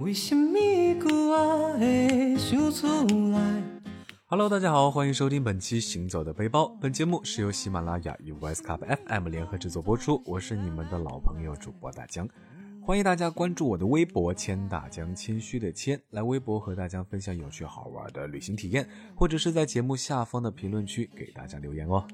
为什么我会想出来？Hello，大家好，欢迎收听本期《行走的背包》。本节目是由喜马拉雅与 West Cup FM 联合制作播出。我是你们的老朋友主播大江，欢迎大家关注我的微博“谦大江”，谦虚的谦，来微博和大家分享有趣好玩的旅行体验，或者是在节目下方的评论区给大家留言哦。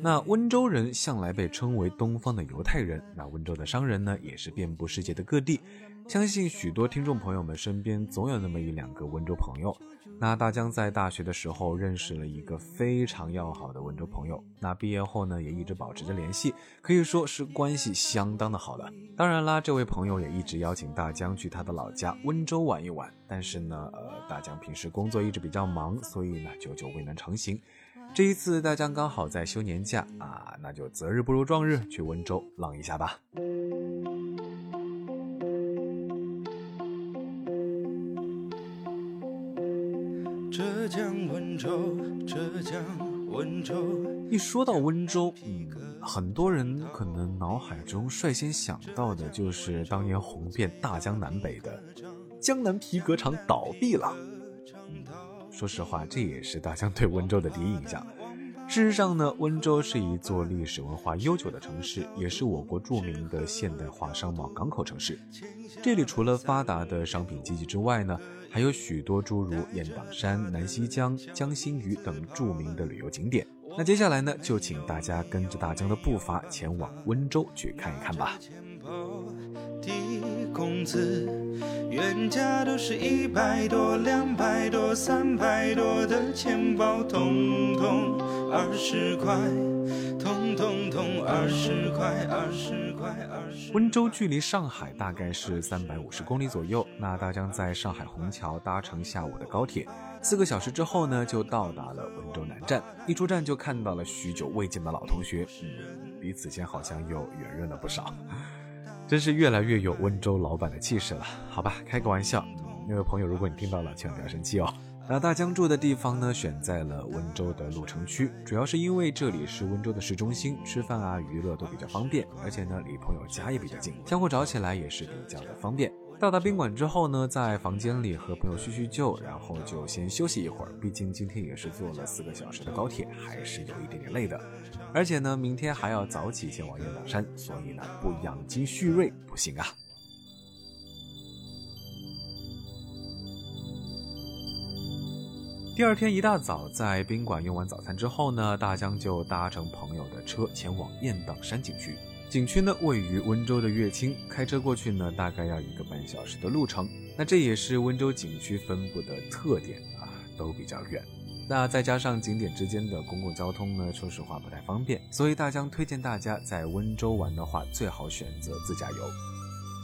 那温州人向来被称为东方的犹太人，那温州的商人呢，也是遍布世界的各地。相信许多听众朋友们身边总有那么一两个温州朋友。那大江在大学的时候认识了一个非常要好的温州朋友，那毕业后呢，也一直保持着联系，可以说是关系相当的好的。当然啦，这位朋友也一直邀请大江去他的老家温州玩一玩，但是呢，呃，大江平时工作一直比较忙，所以呢，久久未能成行。这一次大江刚好在休年假啊，那就择日不如撞日，去温州浪一下吧。浙江温州，浙江温州。一说到温州，嗯，很多人可能脑海中率先想到的就是当年红遍大江南北的江南皮革厂倒闭了。嗯，说实话，这也是大家对温州的第一印象。事实上呢，温州是一座历史文化悠久的城市，也是我国著名的现代化商贸港口城市。这里除了发达的商品经济之外呢，还有许多诸如雁荡山、南溪江、江心屿等著名的旅游景点。那接下来呢，就请大家跟着大江的步伐前往温州去看一看吧。原价都是一百多、两百多、三百多的钱包，通通二十块，通通通二十块，二十块，二十。温州距离上海大概是三百五十公里左右，那大江在上海虹桥搭乘下午的高铁，四个小时之后呢，就到达了温州南站。一出站就看到了许久未见的老同学，嗯，彼此间好像又圆润了不少，真是越来越有温州老板的气势了。好吧，开个玩笑，那位朋友，如果你听到了，千万不要生气哦。那大江住的地方呢，选在了温州的鹿城区，主要是因为这里是温州的市中心，吃饭啊、娱乐都比较方便，而且呢，离朋友家也比较近，相互找起来也是比较的方便。到达宾馆之后呢，在房间里和朋友叙叙旧，然后就先休息一会儿，毕竟今天也是坐了四个小时的高铁，还是有一点点累的。而且呢，明天还要早起前往雁荡山，所以呢，不养精蓄锐不行啊。第二天一大早，在宾馆用完早餐之后呢，大江就搭乘朋友的车前往雁荡山景区。景区呢位于温州的乐清，开车过去呢大概要一个半小时的路程。那这也是温州景区分布的特点啊，都比较远。那再加上景点之间的公共交通呢，说实话不太方便，所以大江推荐大家在温州玩的话，最好选择自驾游。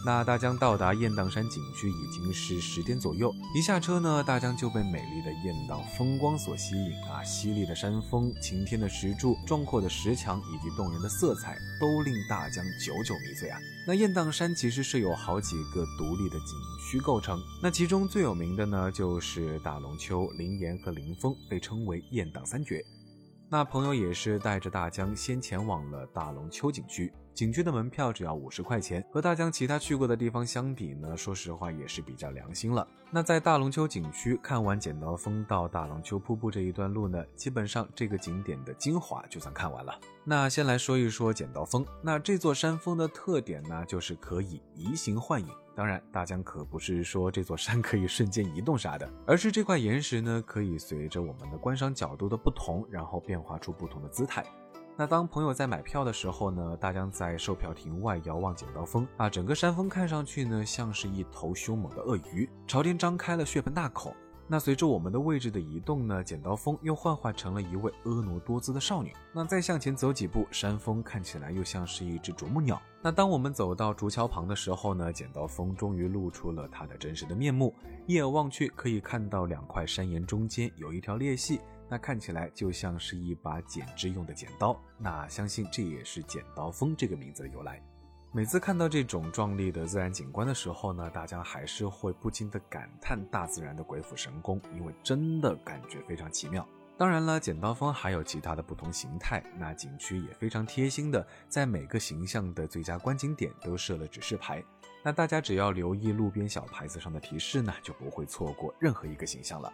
那大江到达雁荡山景区已经是十点左右，一下车呢，大江就被美丽的雁荡风光所吸引啊！犀利的山峰、晴天的石柱、壮阔的石墙以及动人的色彩，都令大江久久迷醉啊！那雁荡山其实是有好几个独立的景区构成，那其中最有名的呢，就是大龙湫、灵岩和灵峰，被称为雁荡三绝。那朋友也是带着大江先前往了大龙湫景区。景区的门票只要五十块钱，和大江其他去过的地方相比呢，说实话也是比较良心了。那在大龙湫景区看完剪刀峰到大龙湫瀑布这一段路呢，基本上这个景点的精华就算看完了。那先来说一说剪刀峰，那这座山峰的特点呢，就是可以移形换影。当然，大江可不是说这座山可以瞬间移动啥的，而是这块岩石呢，可以随着我们的观赏角度的不同，然后变化出不同的姿态。那当朋友在买票的时候呢，大江在售票亭外遥望剪刀峰啊，整个山峰看上去呢像是一头凶猛的鳄鱼，朝天张开了血盆大口。那随着我们的位置的移动呢，剪刀峰又幻化成了一位婀娜多姿的少女。那再向前走几步，山峰看起来又像是一只啄木鸟。那当我们走到竹桥旁的时候呢，剪刀峰终于露出了它的真实的面目。一眼望去，可以看到两块山岩中间有一条裂隙。那看起来就像是一把剪枝用的剪刀，那相信这也是剪刀峰这个名字的由来。每次看到这种壮丽的自然景观的时候呢，大家还是会不禁的感叹大自然的鬼斧神工，因为真的感觉非常奇妙。当然了，剪刀峰还有其他的不同形态。那景区也非常贴心的，在每个形象的最佳观景点都设了指示牌。那大家只要留意路边小牌子上的提示呢，就不会错过任何一个形象了。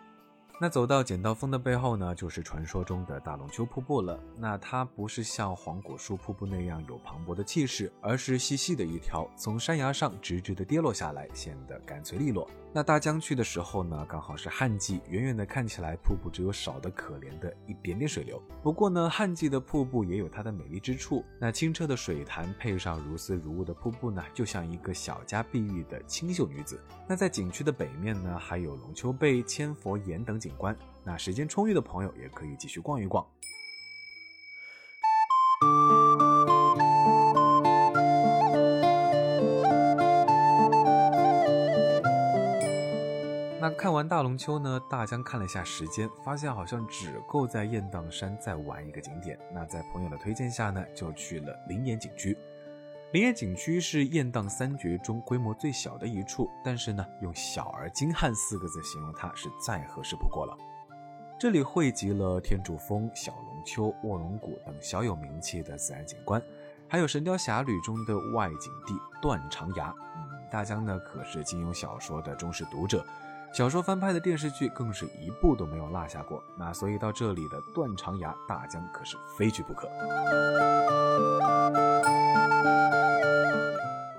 那走到剪刀峰的背后呢，就是传说中的大龙湫瀑布了。那它不是像黄果树瀑布那样有磅礴的气势，而是细细的一条，从山崖上直直的跌落下来，显得干脆利落。那大江去的时候呢，刚好是旱季，远远的看起来，瀑布只有少的可怜的一点点水流。不过呢，旱季的瀑布也有它的美丽之处。那清澈的水潭配上如丝如雾的瀑布呢，就像一个小家碧玉的清秀女子。那在景区的北面呢，还有龙丘贝、千佛岩等。景观，那时间充裕的朋友也可以继续逛一逛。那看完大龙湫呢，大江看了一下时间，发现好像只够在雁荡山再玩一个景点。那在朋友的推荐下呢，就去了灵岩景区。灵岩景区是雁荡三绝中规模最小的一处，但是呢，用“小而精悍”四个字形容它是再合适不过了。这里汇集了天柱峰、小龙湫、卧龙谷等小有名气的自然景观，还有《神雕侠侣》中的外景地断肠崖。大江呢可是金庸小说的忠实读者，小说翻拍的电视剧更是一部都没有落下过。那所以到这里的断肠崖，大江可是非去不可。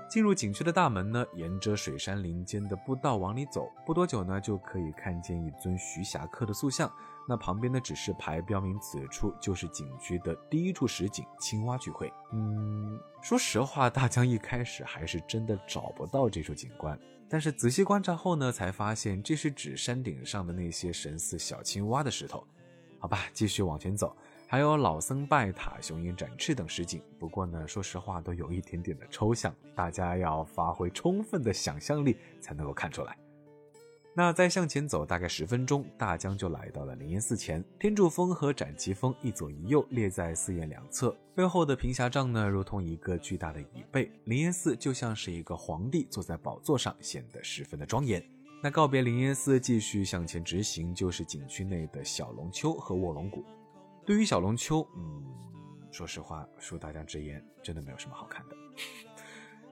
进入景区的大门呢，沿着水山林间的步道往里走，不多久呢，就可以看见一尊徐霞客的塑像。那旁边的指示牌标明此处就是景区的第一处实景——青蛙聚会。嗯，说实话，大江一开始还是真的找不到这处景观，但是仔细观察后呢，才发现这是指山顶上的那些神似小青蛙的石头。好吧，继续往前走。还有老僧拜塔、雄鹰展翅等实景，不过呢，说实话都有一点点的抽象，大家要发挥充分的想象力才能够看出来。那再向前走大概十分钟，大江就来到了灵岩寺前。天柱峰和展旗峰一左一右列在寺院两侧，背后的平霞帐呢，如同一个巨大的椅背，灵岩寺就像是一个皇帝坐在宝座上，显得十分的庄严。那告别灵岩寺，继续向前直行，就是景区内的小龙湫和卧龙谷。对于小龙湫，嗯，说实话，恕大家直言，真的没有什么好看的，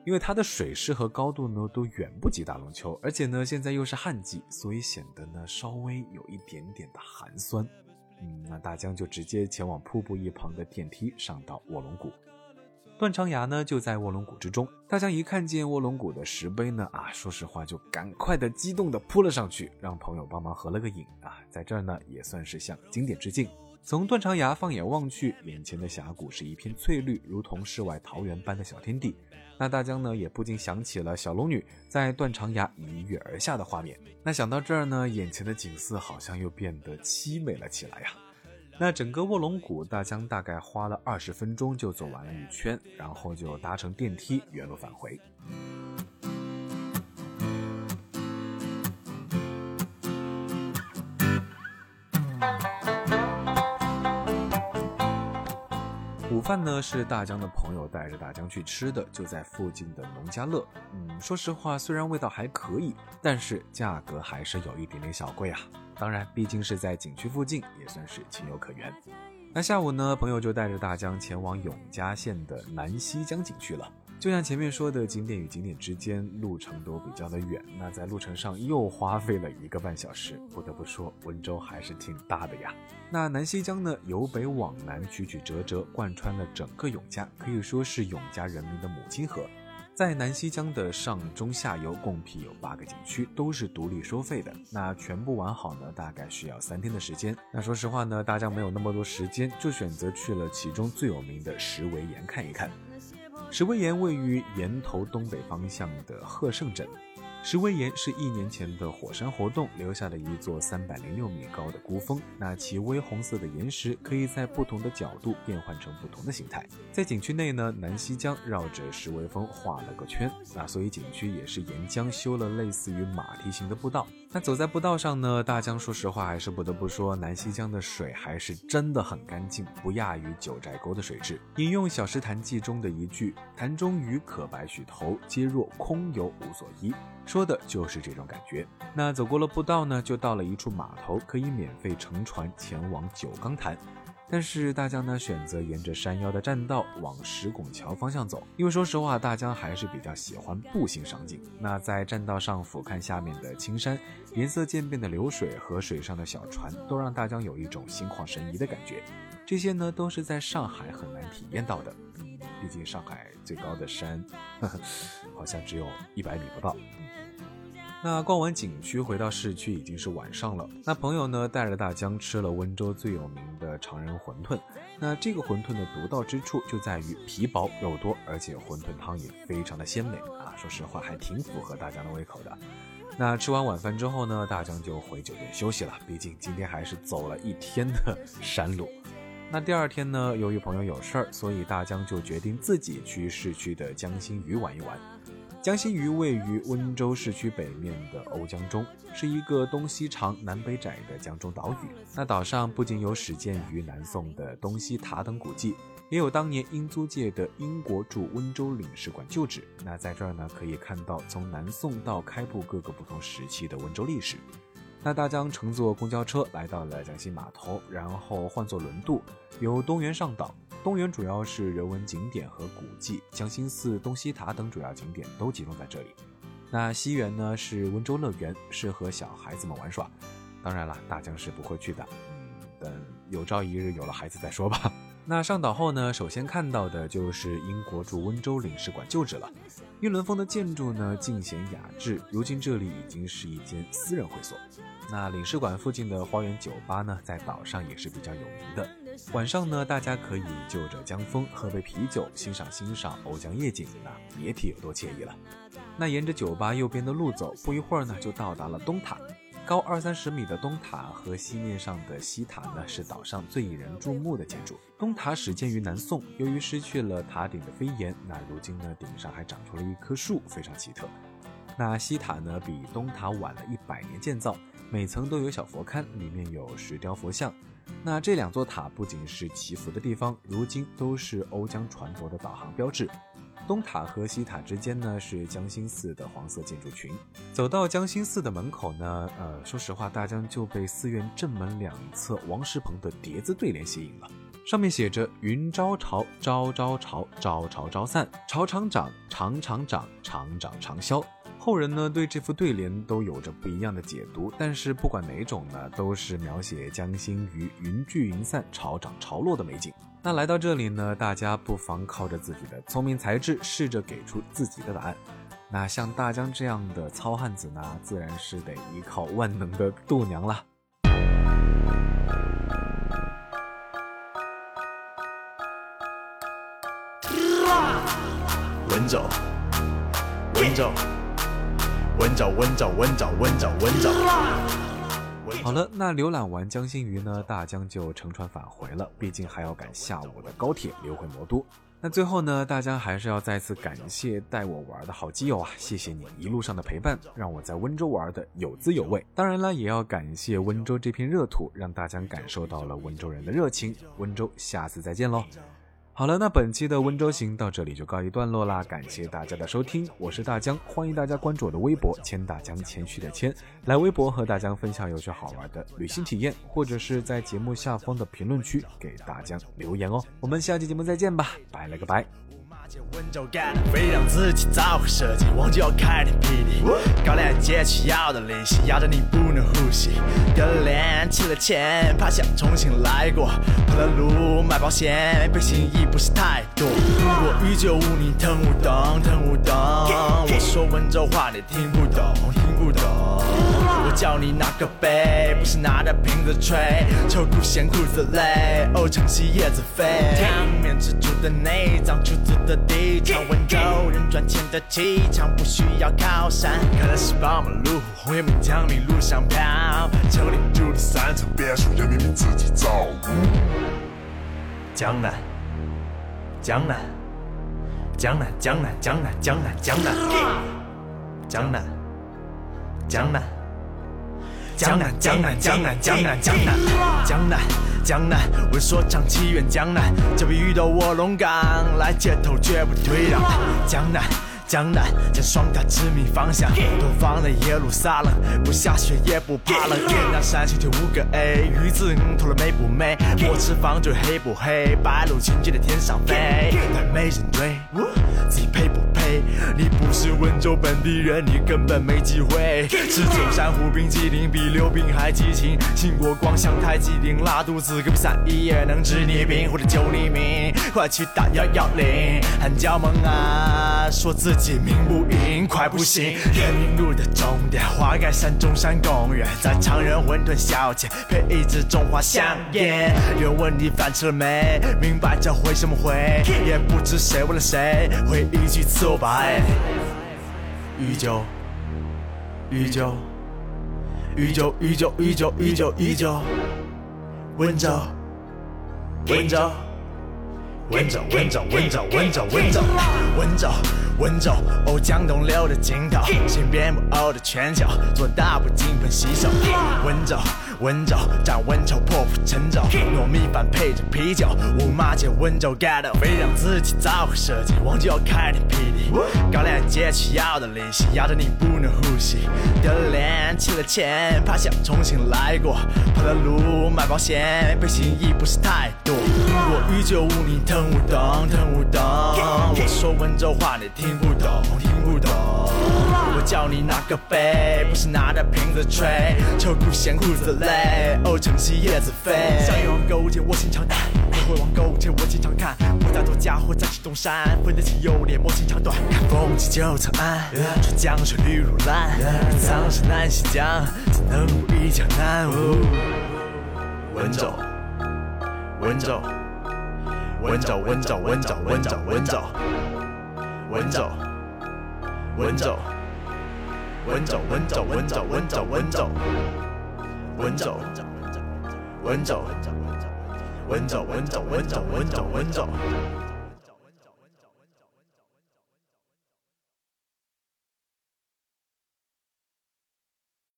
因为它的水势和高度呢都远不及大龙湫，而且呢现在又是旱季，所以显得呢稍微有一点点的寒酸。嗯，那大江就直接前往瀑布一旁的电梯上到卧龙谷，断肠崖呢就在卧龙谷之中。大江一看见卧龙谷的石碑呢，啊，说实话就赶快的激动的扑了上去，让朋友帮忙合了个影啊，在这儿呢也算是向经典致敬。从断肠崖放眼望去，眼前的峡谷是一片翠绿，如同世外桃源般的小天地。那大江呢，也不禁想起了小龙女在断肠崖一跃而下的画面。那想到这儿呢，眼前的景色好像又变得凄美了起来呀。那整个卧龙谷，大江大概花了二十分钟就走完了一圈，然后就搭乘电梯原路返回。饭呢是大江的朋友带着大江去吃的，就在附近的农家乐。嗯，说实话，虽然味道还可以，但是价格还是有一点点小贵啊。当然，毕竟是在景区附近，也算是情有可原。那下午呢，朋友就带着大江前往永嘉县的南溪江景区了。就像前面说的，景点与景点之间路程都比较的远，那在路程上又花费了一个半小时。不得不说，温州还是挺大的呀。那南溪江呢，由北往南曲曲折折，贯穿了整个永嘉，可以说是永嘉人民的母亲河。在南溪江的上中下游共辟有八个景区，都是独立收费的。那全部玩好呢，大概需要三天的时间。那说实话呢，大家没有那么多时间，就选择去了其中最有名的石围岩看一看。石围岩位于岩头东北方向的鹤盛镇。石围岩是一年前的火山活动留下的一座三百零六米高的孤峰。那其微红色的岩石可以在不同的角度变换成不同的形态。在景区内呢，南溪江绕着石围峰画了个圈，那所以景区也是沿江修了类似于马蹄形的步道。那走在步道上呢，大江说实话还是不得不说，南溪江的水还是真的很干净，不亚于九寨沟的水质。引用《小石潭记》中的一句：“潭中鱼可白许头，皆若空游无所依”，说的就是这种感觉。那走过了步道呢，就到了一处码头，可以免费乘船前往九缸潭。但是大江呢选择沿着山腰的栈道往石拱桥方向走，因为说实话，大江还是比较喜欢步行赏景。那在栈道上俯瞰下面的青山、颜色渐变的流水和水上的小船，都让大江有一种心旷神怡的感觉。这些呢都是在上海很难体验到的，毕竟上海最高的山，呵 呵好像只有一百米不到。那逛完景区回到市区已经是晚上了。那朋友呢带着大江吃了温州最有名的常人馄饨。那这个馄饨的独到之处就在于皮薄肉多，而且馄饨汤也非常的鲜美啊。说实话还挺符合大江的胃口的。那吃完晚饭之后呢，大江就回酒店休息了。毕竟今天还是走了一天的山路。那第二天呢，由于朋友有事儿，所以大江就决定自己去市区的江心屿玩一玩。江心屿位于温州市区北面的瓯江中，是一个东西长、南北窄的江中岛屿。那岛上不仅有始建于南宋的东西塔等古迹，也有当年英租界的英国驻温州领事馆旧址。那在这儿呢，可以看到从南宋到开埠各个不同时期的温州历史。那大江乘坐公交车来到了江心码头，然后换坐轮渡，由东园上岛。东园主要是人文景点和古迹，江心寺、东西塔等主要景点都集中在这里。那西园呢是温州乐园，适合小孩子们玩耍。当然了，大江是不会去的，嗯，等有朝一日有了孩子再说吧。那上岛后呢，首先看到的就是英国驻温州领事馆旧址了。英伦风的建筑呢，尽显雅致。如今这里已经是一间私人会所。那领事馆附近的花园酒吧呢，在岛上也是比较有名的。晚上呢，大家可以就着江风喝杯啤酒，欣赏欣赏瓯江夜景，那别提有多惬意了。那沿着酒吧右边的路走，不一会儿呢，就到达了东塔。高二三十米的东塔和西面上的西塔呢，是岛上最引人注目的建筑。东塔始建于南宋，由于失去了塔顶的飞檐，那如今呢，顶上还长出了一棵树，非常奇特。那西塔呢，比东塔晚了一百年建造，每层都有小佛龛，里面有石雕佛像。那这两座塔不仅是祈福的地方，如今都是瓯江船舶的导航标志。东塔和西塔之间呢是江心寺的黄色建筑群。走到江心寺的门口呢，呃，说实话，大江就被寺院正门两侧王石鹏的叠字对联吸引了。上面写着“云朝朝，朝朝朝，朝朝朝散，朝常长，长厂长，长长长消”。后人呢对这副对联都有着不一样的解读，但是不管哪种呢，都是描写江心鱼云聚云散、潮涨潮落的美景。那来到这里呢，大家不妨靠着自己的聪明才智，试着给出自己的答案。那像大江这样的糙汉子呢，自然是得依靠万能的度娘了。文走，文走。温找温找温找温找温找。好了，那浏览完江心屿呢，大江就乘船返回了，毕竟还要赶下午的高铁流回魔都。那最后呢，大江还是要再次感谢带我玩的好基友啊，谢谢你一路上的陪伴，让我在温州玩的有滋有味。当然了，也要感谢温州这片热土，让大江感受到了温州人的热情。温州，下次再见喽。好了，那本期的温州行到这里就告一段落啦，感谢大家的收听，我是大江，欢迎大家关注我的微博千大江谦虚的谦，来微博和大江分享有趣好玩的旅行体验，或者是在节目下方的评论区给大江留言哦，我们下期节目再见吧，拜了个拜。非让自己早会设计，忘记要开点霹雳。高粱节气要的利息，压着你不能呼吸。欠了钱，怕想重新来过。跑了路，买保险，背心衣不是太多。我欲救无你疼无懂，疼无懂。我说温州话你听不懂，听不懂。我叫你拿个杯，不是拿着瓶子吹。抽骨嫌裤子累，哦，城西叶子飞。汤面吃住的内脏，出自的。地场温州人赚钱的气场不需要靠山，看来是宝马路虎，红叶名江米路上飘。丘陵住的三层别墅，人民自己造。江南，江南，江南，江南，江南，江南，江南，江南，江南，江南，江南，江南，江南，江南，江南，江南，为说唱起源江南，就比遇到卧龙岗，来街头绝不退让，江南。江南，将双塔指明方向。东方的耶路撒冷，不下雪也不怕冷。雁荡山青天五个 A，鱼子鱼头了美不美？墨池方嘴黑不黑？白鹭轻轻在天上飞，但没人追，自己配不？你不是温州本地人，你根本没机会。吃九山湖冰激凌比溜冰还激情，新国光湘太极灵，拉肚子隔壁三一也能治你病或者救你命，快去打幺幺零，喊叫梦啊，说自。己命不硬，快不行。人民路的终点，花盖山中山公园，在常人馄饨小姐配一支中华香烟。有问你饭吃了没？明白这回什么回？也不知谁为了谁，回一句错白。依旧，依旧，依旧，依旧，依旧，依旧，依旧。温州，温州，温州，温州，温州，温州，温州，温州。温州，哦，江东流的尽头，新边木偶的拳脚，做大步金盆洗手。温州，温州，战温州破釜沉舟，糯米饭配着啤酒，五马街温州 get 非让自己早会设计，忘记要开点霹雳，高粱街区要的利息，压得你不能呼吸。丢了脸，欠了钱，怕想重新来过，跑了路买保险，背心衣不是太多。我欲救无你疼无懂，疼无懂。我说温州话你听。听不懂，听不懂。我叫你拿个杯，不是拿着瓶子吹。秋裤嫌裤子累，哦，城西叶子飞。小野王勾践，我心常胆；会王勾践，我经常看。我大多家伙在去东山，分得清优劣，莫情长短。看风起就长安，春江水绿如蓝。苍山南溪江，怎能不一江南？温州，温州，温州，温州，温州，温州，温州。温州，温州，温州，温州，温州，温州，温州，温州，温州，温州，温州，温州，温州，温州，温州，温州。